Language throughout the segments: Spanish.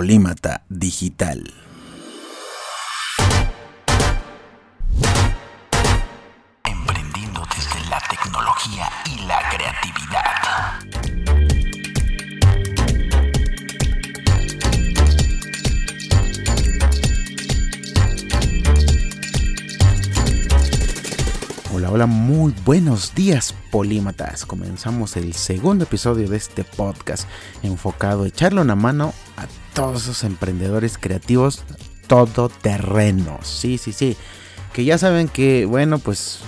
Polímata Digital. Emprendiendo desde la tecnología y la creatividad. Hola, hola, muy buenos días polímatas. Comenzamos el segundo episodio de este podcast enfocado a echarle una mano todos esos emprendedores creativos todoterrenos. Sí, sí, sí. Que ya saben que, bueno, pues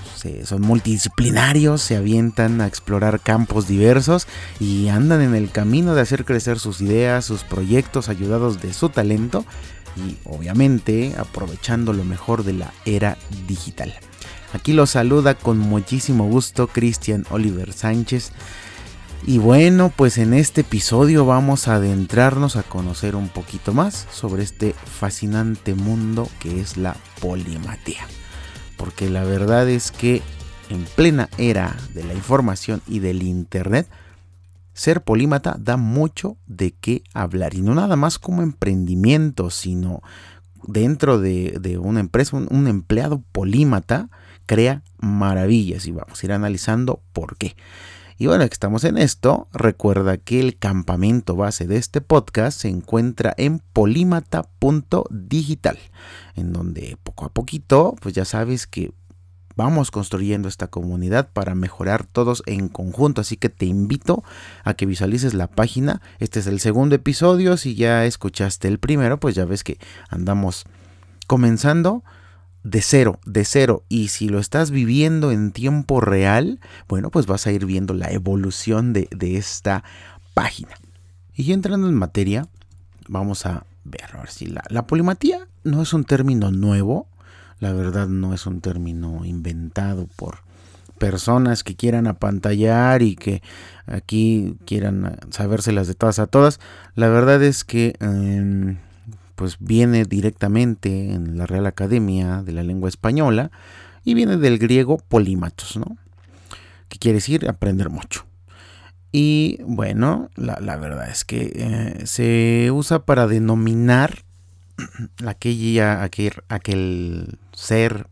son multidisciplinarios, se avientan a explorar campos diversos y andan en el camino de hacer crecer sus ideas, sus proyectos, ayudados de su talento y obviamente aprovechando lo mejor de la era digital. Aquí lo saluda con muchísimo gusto Cristian Oliver Sánchez. Y bueno, pues en este episodio vamos a adentrarnos a conocer un poquito más sobre este fascinante mundo que es la polimatía. Porque la verdad es que en plena era de la información y del Internet, ser polímata da mucho de qué hablar. Y no nada más como emprendimiento, sino dentro de, una empresa, un empleado polímata crea maravillas y vamos a ir analizando por qué. Y bueno, que estamos en esto, recuerda que el campamento base de este podcast se encuentra en polímata.digital, en donde poco a poquito, pues ya sabes que vamos construyendo esta comunidad para mejorar todos en conjunto. Así que te invito a que visualices la página. Este es el segundo episodio. Si ya escuchaste el primero, pues ya ves que andamos comenzando de cero, de cero. Y si lo estás viviendo en tiempo real, bueno, pues vas a ir viendo la evolución de, esta página. Y ya entrando en materia, vamos a ver, a ver si la, la polimatía no es un término nuevo, la verdad no es un término inventado por personas que quieran apantallar y que aquí quieran sabérselas de todas a todas. La verdad es que em, pues viene directamente en la Real Academia de la Lengua Española y viene del griego polímatos, ¿no? Que quiere decir aprender mucho. Y bueno, la, verdad es que eh, se usa para denominar aquella, aquel, aquel ser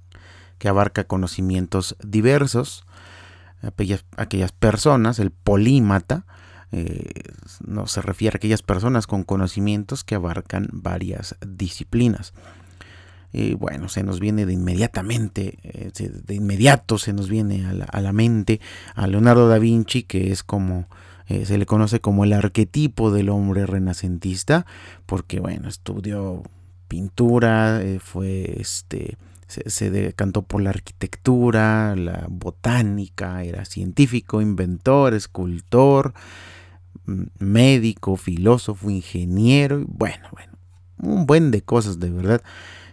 que abarca conocimientos diversos, aquellas, aquellas personas, el polímata, eh, no se refiere a aquellas personas con conocimientos que abarcan varias disciplinas. Y bueno, se nos viene de inmediatamente, eh, de inmediato se nos viene a la, mente a Leonardo da Vinci, que es como eh, se le conoce como el arquetipo del hombre renacentista, porque bueno, estudió pintura, fue este, se, se, decantó por la arquitectura, la botánica, era científico, inventor, escultor, médico, filósofo, ingeniero, bueno, bueno, un buen de cosas de verdad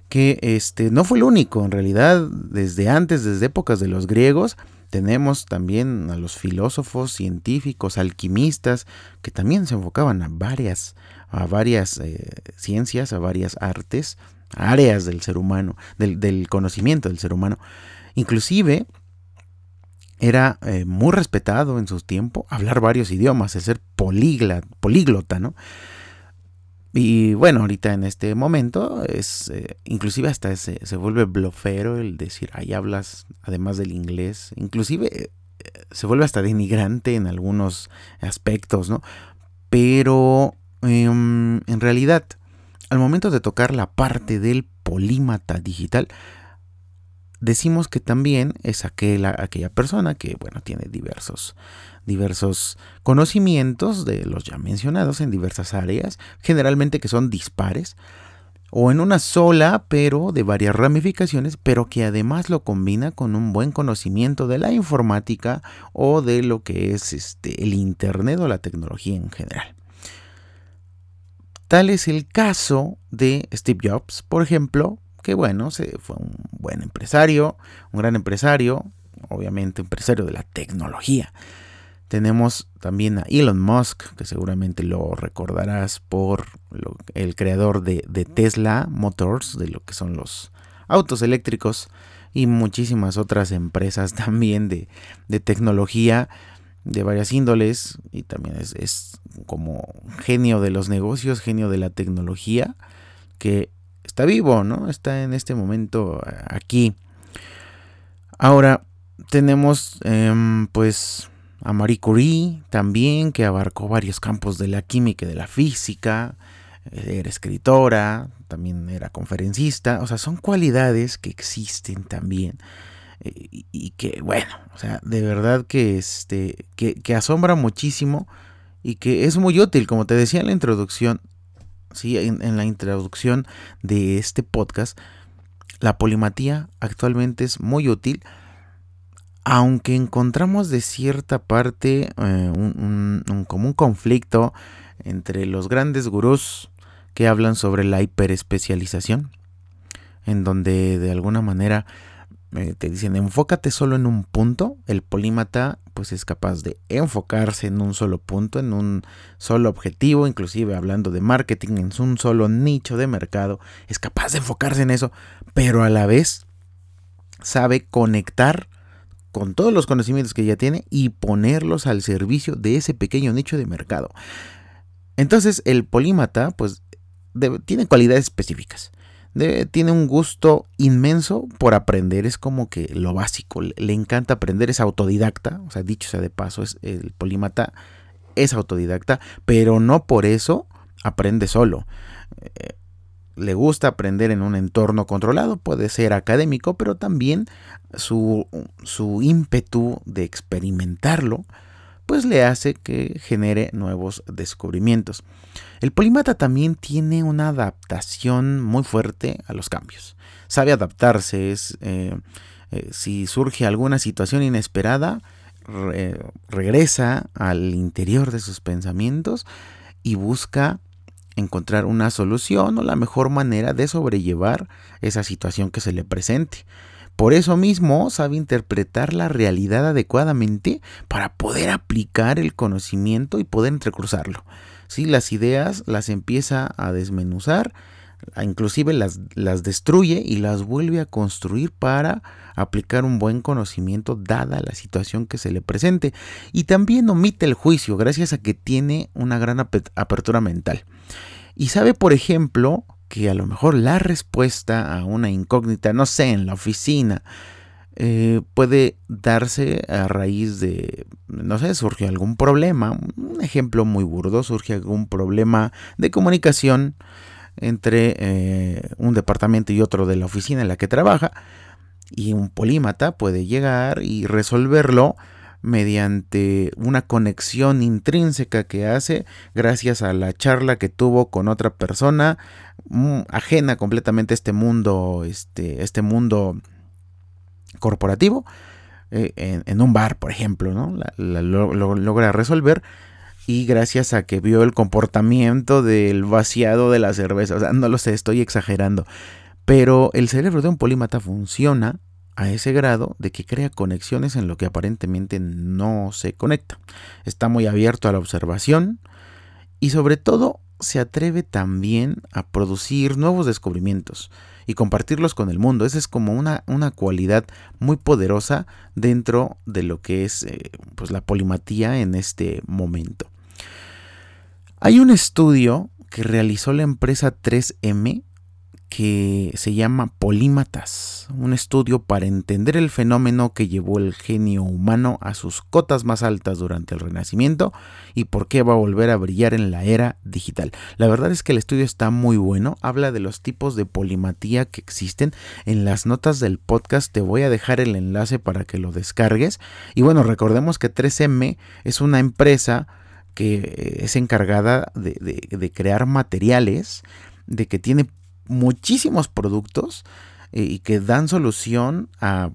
que este no fue el único, en realidad desde antes, desde épocas de los griegos, tenemos también a los filósofos, científicos, alquimistas, que también se enfocaban a varias, a varias eh, ciencias, a varias artes, áreas del ser humano, del conocimiento del ser humano. Inclusive era eh, muy respetado en su tiempo hablar varios idiomas, el ser políglota, ¿no? Y bueno, ahorita en este momento es eh, inclusive hasta se, se, vuelve blofero el decir, ahí hablas además del inglés, inclusive eh, se vuelve hasta denigrante en algunos aspectos, ¿no? Pero em, en realidad, al momento de tocar la parte del polímata digital, decimos que también es aquella, aquella persona que, bueno, tiene diversos, diversos conocimientos de los ya mencionados en diversas áreas, generalmente que son dispares, o en una sola, pero de varias ramificaciones, pero que además lo combina con un buen conocimiento de la informática o de lo que es este, el Internet o la tecnología en general. Tal es el caso de Steve Jobs, por ejemplo, que bueno, se, fue un buen empresario, un gran empresario, obviamente empresario de la tecnología. Tenemos también a Elon Musk, que seguramente lo recordarás por el creador de, Tesla Motors, de lo que son los autos eléctricos y muchísimas otras empresas también de, tecnología de varias índoles y también es, es, como genio de los negocios, genio de la tecnología, que está vivo, ¿no? Está en este momento aquí. Ahora tenemos em, pues a Marie Curie también, que abarcó varios campos de la química y de la física, eh, era escritora, también era conferencista, o sea, son cualidades que existen también eh, y, que, bueno, o sea, de verdad que, este, que, asombra muchísimo y que es muy útil, como te decía en la introducción, sí, en, la introducción de este podcast, la polimatía actualmente es muy útil, aunque encontramos de cierta parte eh, un, como un conflicto entre los grandes gurús que hablan sobre la hiperespecialización, en donde de alguna manera te dicen enfócate solo en un punto, el polímata pues es capaz de enfocarse en un solo punto, en un solo objetivo, inclusive hablando de marketing, en un solo nicho de mercado, es capaz de enfocarse en eso, pero a la vez sabe conectar con todos los conocimientos que ya tiene y ponerlos al servicio de ese pequeño nicho de mercado. Entonces el polímata pues tiene cualidades específicas. Tiene un gusto inmenso por aprender, es como que lo básico, le, encanta aprender, es autodidacta, o sea, dicho sea de paso, es, el polímata es autodidacta, pero no por eso aprende solo. Eh, le gusta aprender en un entorno controlado, puede ser académico, pero también su, su ímpetu de experimentarlo pues le hace que genere nuevos descubrimientos. El polímata también tiene una adaptación muy fuerte a los cambios. Sabe adaptarse, es, eh, eh, si surge alguna situación inesperada, regresa al interior de sus pensamientos y busca encontrar una solución o la mejor manera de sobrellevar esa situación que se le presente. Por eso mismo sabe interpretar la realidad adecuadamente para poder aplicar el conocimiento y poder entrecruzarlo. Si las ideas las empieza a desmenuzar, inclusive las, las destruye y las vuelve a construir para aplicar un buen conocimiento dada la situación que se le presente. Y también omite el juicio gracias a que tiene una gran apertura mental. Y sabe, por ejemplo, que a lo mejor la respuesta a una incógnita, no sé, en la oficina, eh, puede darse a raíz de, no sé, surge algún problema, un ejemplo muy burdo, surge algún problema de comunicación entre eh, un departamento y otro de la oficina en la que trabaja, y un polímata puede llegar y resolverlo mediante una conexión intrínseca que hace gracias a la charla que tuvo con otra persona mm, ajena completamente a este mundo, este, este mundo corporativo, eh, en, un bar, por ejemplo, ¿no? lo, logra resolver y gracias a que vio el comportamiento del vaciado de la cerveza, o sea, no lo sé, estoy exagerando, pero el cerebro de un polímata funciona a ese grado de que crea conexiones en lo que aparentemente no se conecta. Está muy abierto a la observación y sobre todo se atreve también a producir nuevos descubrimientos y compartirlos con el mundo. Esa es como una, una cualidad muy poderosa dentro de lo que es eh, pues la polimatía en este momento. Hay un estudio que realizó la empresa 3M que se llama Polímatas, un estudio para entender el fenómeno que llevó el genio humano a sus cotas más altas durante el Renacimiento y por qué va a volver a brillar en la era digital. La verdad es que el estudio está muy bueno, habla de los tipos de polimatía que existen. En las notas del podcast te voy a dejar el enlace para que lo descargues. Y bueno, recordemos que 3M es una empresa que es encargada de, de crear materiales de que tiene muchísimos productos eh, y que dan solución a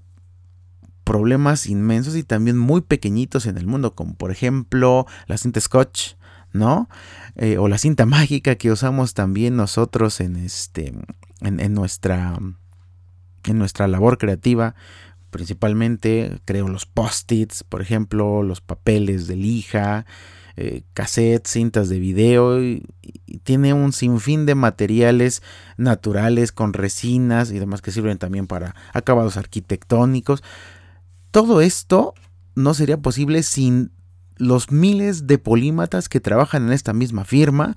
problemas inmensos y también muy pequeñitos en el mundo, como por ejemplo la cinta Scotch, ¿no? Eh, o la cinta mágica que usamos también nosotros en este en, nuestra en nuestra labor creativa principalmente creo los post-its por ejemplo los papeles de lija eh, cassettes, cintas de video y, tiene un sinfín de materiales naturales con resinas y demás que sirven también para acabados arquitectónicos. Todo esto no sería posible sin los miles de polímatas que trabajan en esta misma firma.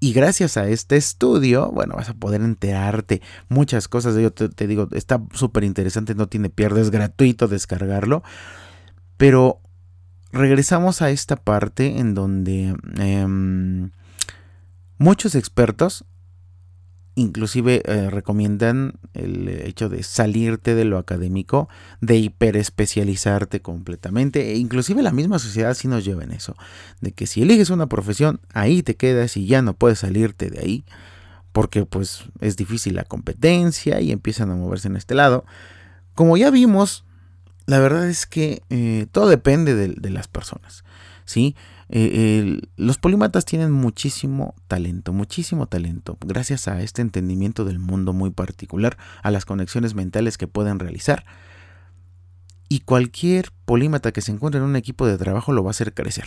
Y gracias a este estudio, bueno, vas a poder enterarte muchas cosas. Yo te, te digo, está súper interesante, no tiene pierdes, gratuito descargarlo. Pero regresamos a esta parte en donde em, muchos expertos inclusive eh, recomiendan el hecho de salirte de lo académico, de hiperespecializarte completamente, e inclusive la misma sociedad sí nos lleva en eso, de que si eliges una profesión, ahí te quedas y ya no puedes salirte de ahí, porque pues es difícil la competencia y empiezan a moverse en este lado. Como ya vimos, la verdad es que eh, todo depende de, las personas, ¿sí? Eh, los polímatas tienen muchísimo talento, muchísimo talento, gracias a este entendimiento del mundo muy particular, a las conexiones mentales que pueden realizar. Y cualquier polímata que se encuentre en un equipo de trabajo lo va a hacer crecer.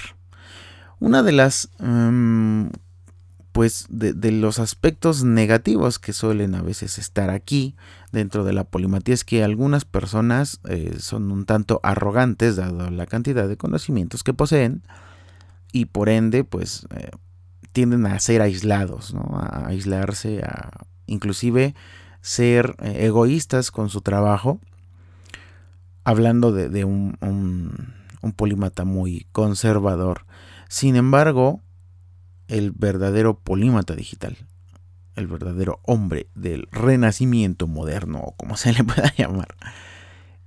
Una de las em, pues de, los aspectos negativos que suelen a veces estar aquí dentro de la polimatía es que algunas personas eh, son un tanto arrogantes dado la cantidad de conocimientos que poseen y por ende pues eh, tienden a ser aislados, a aislarse, a inclusive ser eh, egoístas con su trabajo, hablando de, un, un, un polímata muy conservador. Sin embargo, el verdadero polímata digital, el verdadero hombre del renacimiento moderno, o como se le pueda llamar,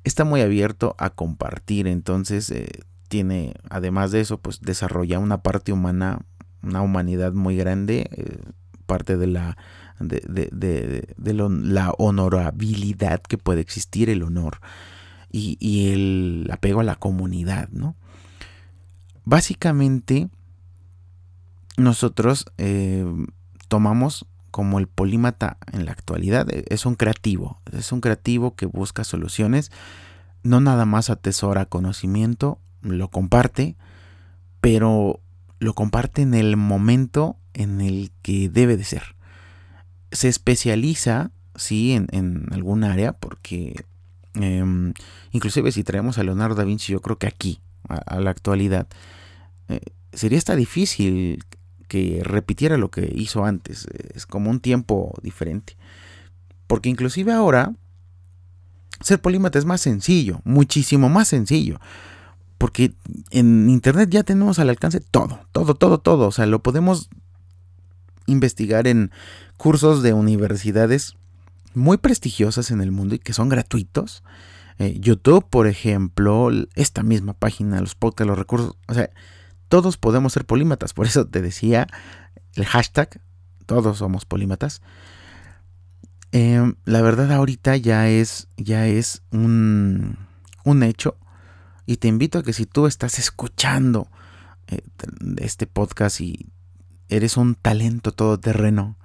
está muy abierto a compartir, entonces eh, tiene, además de eso, pues desarrolla una parte humana, una humanidad muy grande, eh, parte de la de, la honorabilidad que puede existir, el honor y, y el apego a la comunidad, ¿no? Básicamente, nosotros eh, tomamos como el polímata en la actualidad, e, es un creativo, es un creativo que busca soluciones, no nada más atesora conocimiento, lo comparte, pero lo comparte en el momento en el que debe de ser. Se especializa, sí, en, en algún área, porque em, inclusive si traemos a Leonardo da Vinci, yo creo que aquí, a, la actualidad, eh, sería hasta difícil que repitiera lo que hizo antes. Es como un tiempo diferente. Porque inclusive ahora ser polímata es más sencillo, muchísimo más sencillo. Porque en internet ya tenemos al alcance todo, todo, todo, todo. O sea, lo podemos investigar en cursos de universidades muy prestigiosas en el mundo y que son gratuitos. Eh, YouTube, por ejemplo, esta misma página, los podcasts, los recursos. O sea, todos podemos ser polímatas. Por eso te decía el hashtag, todos somos polímatas. Em, la verdad ahorita ya es, ya es un, un, hecho. Y te invito a que si tú estás escuchando eh, este podcast y eres un talento todoterreno,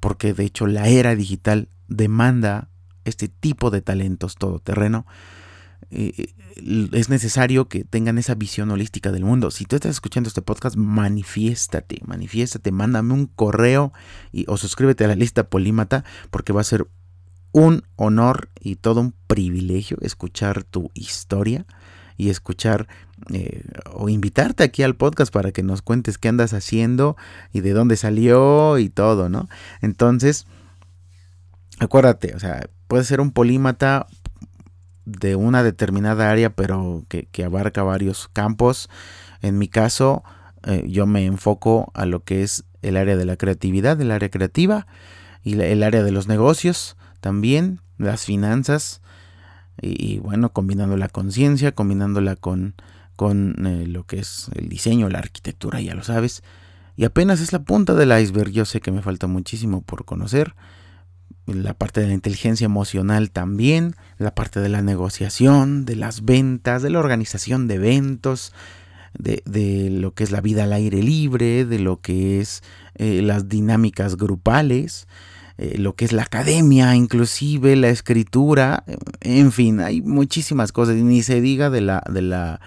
porque de hecho la era digital demanda este tipo de talentos todoterreno, eh, es necesario que tengan esa visión holística del mundo. Si tú estás escuchando este podcast, manifiéstate, manifiéstate, mándame un correo y, o suscríbete a la lista Polímata porque va a ser un honor y todo un privilegio escuchar tu historia y escuchar eh, o invitarte aquí al podcast para que nos cuentes qué andas haciendo y de dónde salió y todo, ¿no? Entonces, acuérdate, o sea, puedes ser un polímata de una determinada área, pero que, abarca varios campos. En mi caso, eh, yo me enfoco a lo que es el área de la creatividad, el área creativa y el área de los negocios también, las finanzas y, bueno, combinando la conciencia, combinándola con, con eh, lo que es el diseño, la arquitectura, ya lo sabes. Y apenas es la punta del iceberg, yo sé que me falta muchísimo por conocer la parte de la inteligencia emocional también, la parte de la negociación, de las ventas, de la organización de eventos, de, lo que es la vida al aire libre, de lo que es eh, las dinámicas grupales, eh, lo que es la academia, inclusive la escritura, en fin, hay muchísimas cosas, ni se diga de la, de la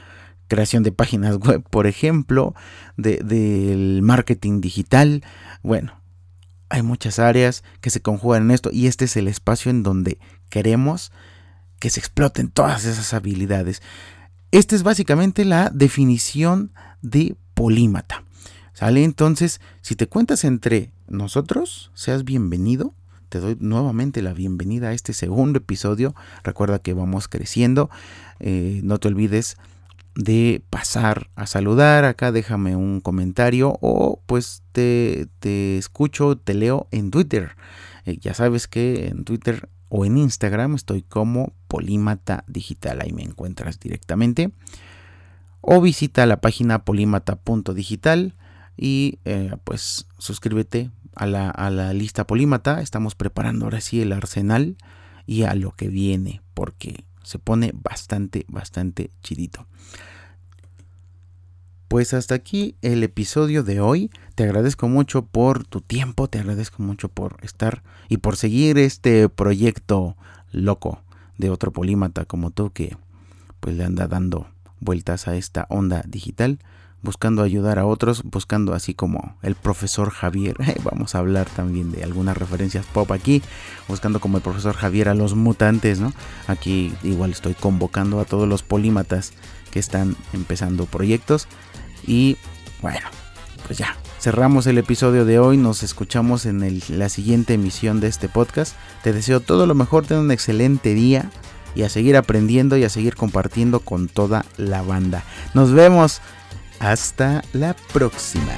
creación de páginas web, por ejemplo, del marketing digital, bueno, hay muchas áreas que se conjugan en esto y este es el espacio en donde queremos que se exploten todas esas habilidades. Esta es básicamente la definición de Polímata. ¿Sale? Entonces, si te cuentas entre nosotros, seas bienvenido. Te doy nuevamente la bienvenida a este segundo episodio. Recuerda que vamos creciendo. Eh, no te olvides de pasar a saludar. Acá déjame un comentario o pues te, te escucho, te leo en Twitter. Eh, ya sabes que en Twitter o en Instagram estoy como Polímata Digital. Ahí me encuentras directamente. O visita la página polímata.digital y eh, pues suscríbete a la, a la lista Polímata. Estamos preparando ahora sí el arsenal y a lo que viene porque se pone bastante, bastante chidito. Pues hasta aquí el episodio de hoy. Te agradezco mucho por tu tiempo, te agradezco mucho por estar y por seguir este proyecto loco de otro polímata como tú que pues le anda dando vueltas a esta onda digital, buscando ayudar a otros, buscando así como el profesor Javier. Vamos a hablar también de algunas referencias pop aquí, buscando como el profesor Javier a los mutantes, ¿no? Aquí igual estoy convocando a todos los polímatas que están empezando proyectos y bueno, pues ya, cerramos el episodio de hoy, nos escuchamos en la siguiente emisión de este podcast. Te deseo todo lo mejor, ten un excelente día y a seguir aprendiendo y a seguir compartiendo con toda la banda. Nos vemos. Hasta la próxima.